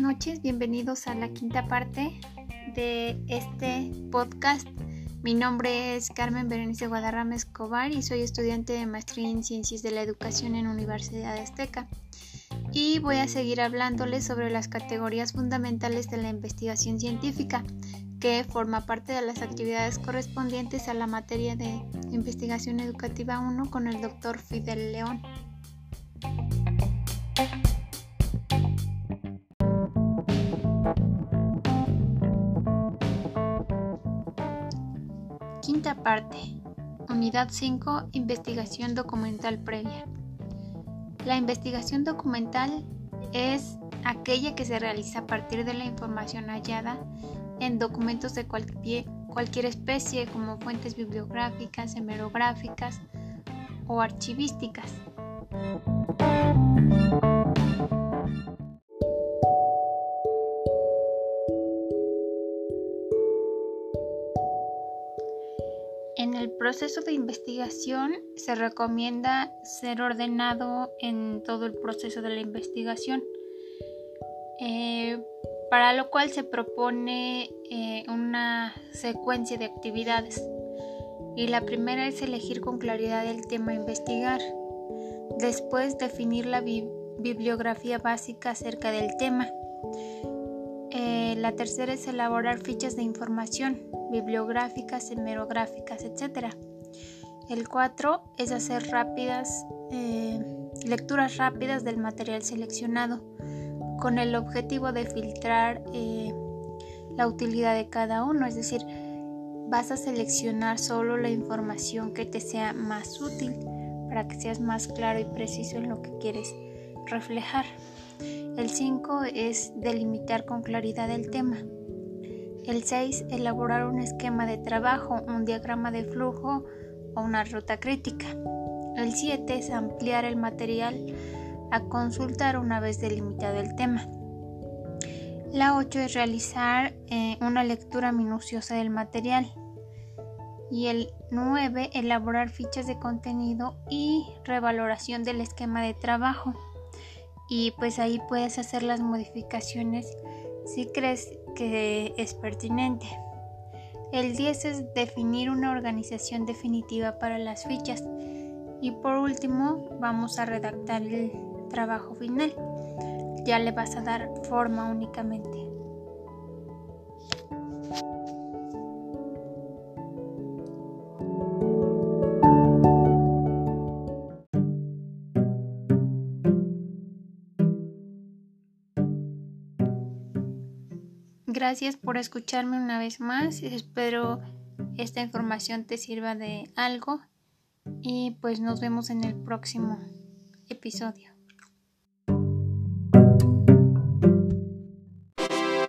noches, bienvenidos a la quinta parte de este podcast. Mi nombre es Carmen Berenice Guadarrama Escobar y soy estudiante de maestría en Ciencias de la Educación en Universidad Azteca. Y voy a seguir hablándoles sobre las categorías fundamentales de la investigación científica, que forma parte de las actividades correspondientes a la materia de investigación educativa 1 con el doctor Fidel León. Quinta parte. Unidad 5. Investigación documental previa. La investigación documental es aquella que se realiza a partir de la información hallada en documentos de cualquier, cualquier especie como fuentes bibliográficas, hemerográficas o archivísticas. En el proceso de investigación se recomienda ser ordenado en todo el proceso de la investigación, eh, para lo cual se propone eh, una secuencia de actividades. Y la primera es elegir con claridad el tema a investigar, después definir la bibliografía básica acerca del tema, eh, la tercera es elaborar fichas de información bibliográficas, hemerográficas, etc. El cuatro es hacer rápidas eh, lecturas rápidas del material seleccionado con el objetivo de filtrar eh, la utilidad de cada uno, es decir, vas a seleccionar solo la información que te sea más útil para que seas más claro y preciso en lo que quieres reflejar. El 5 es delimitar con claridad el tema. El 6, elaborar un esquema de trabajo, un diagrama de flujo o una ruta crítica. El 7 es ampliar el material a consultar una vez delimitado el tema. La 8 es realizar eh, una lectura minuciosa del material. Y el 9, elaborar fichas de contenido y revaloración del esquema de trabajo y pues ahí puedes hacer las modificaciones si crees que es pertinente. El 10 es definir una organización definitiva para las fichas. Y por último, vamos a redactar el trabajo final. Ya le vas a dar forma únicamente. Gracias por escucharme una vez más. Espero esta información te sirva de algo y pues nos vemos en el próximo episodio.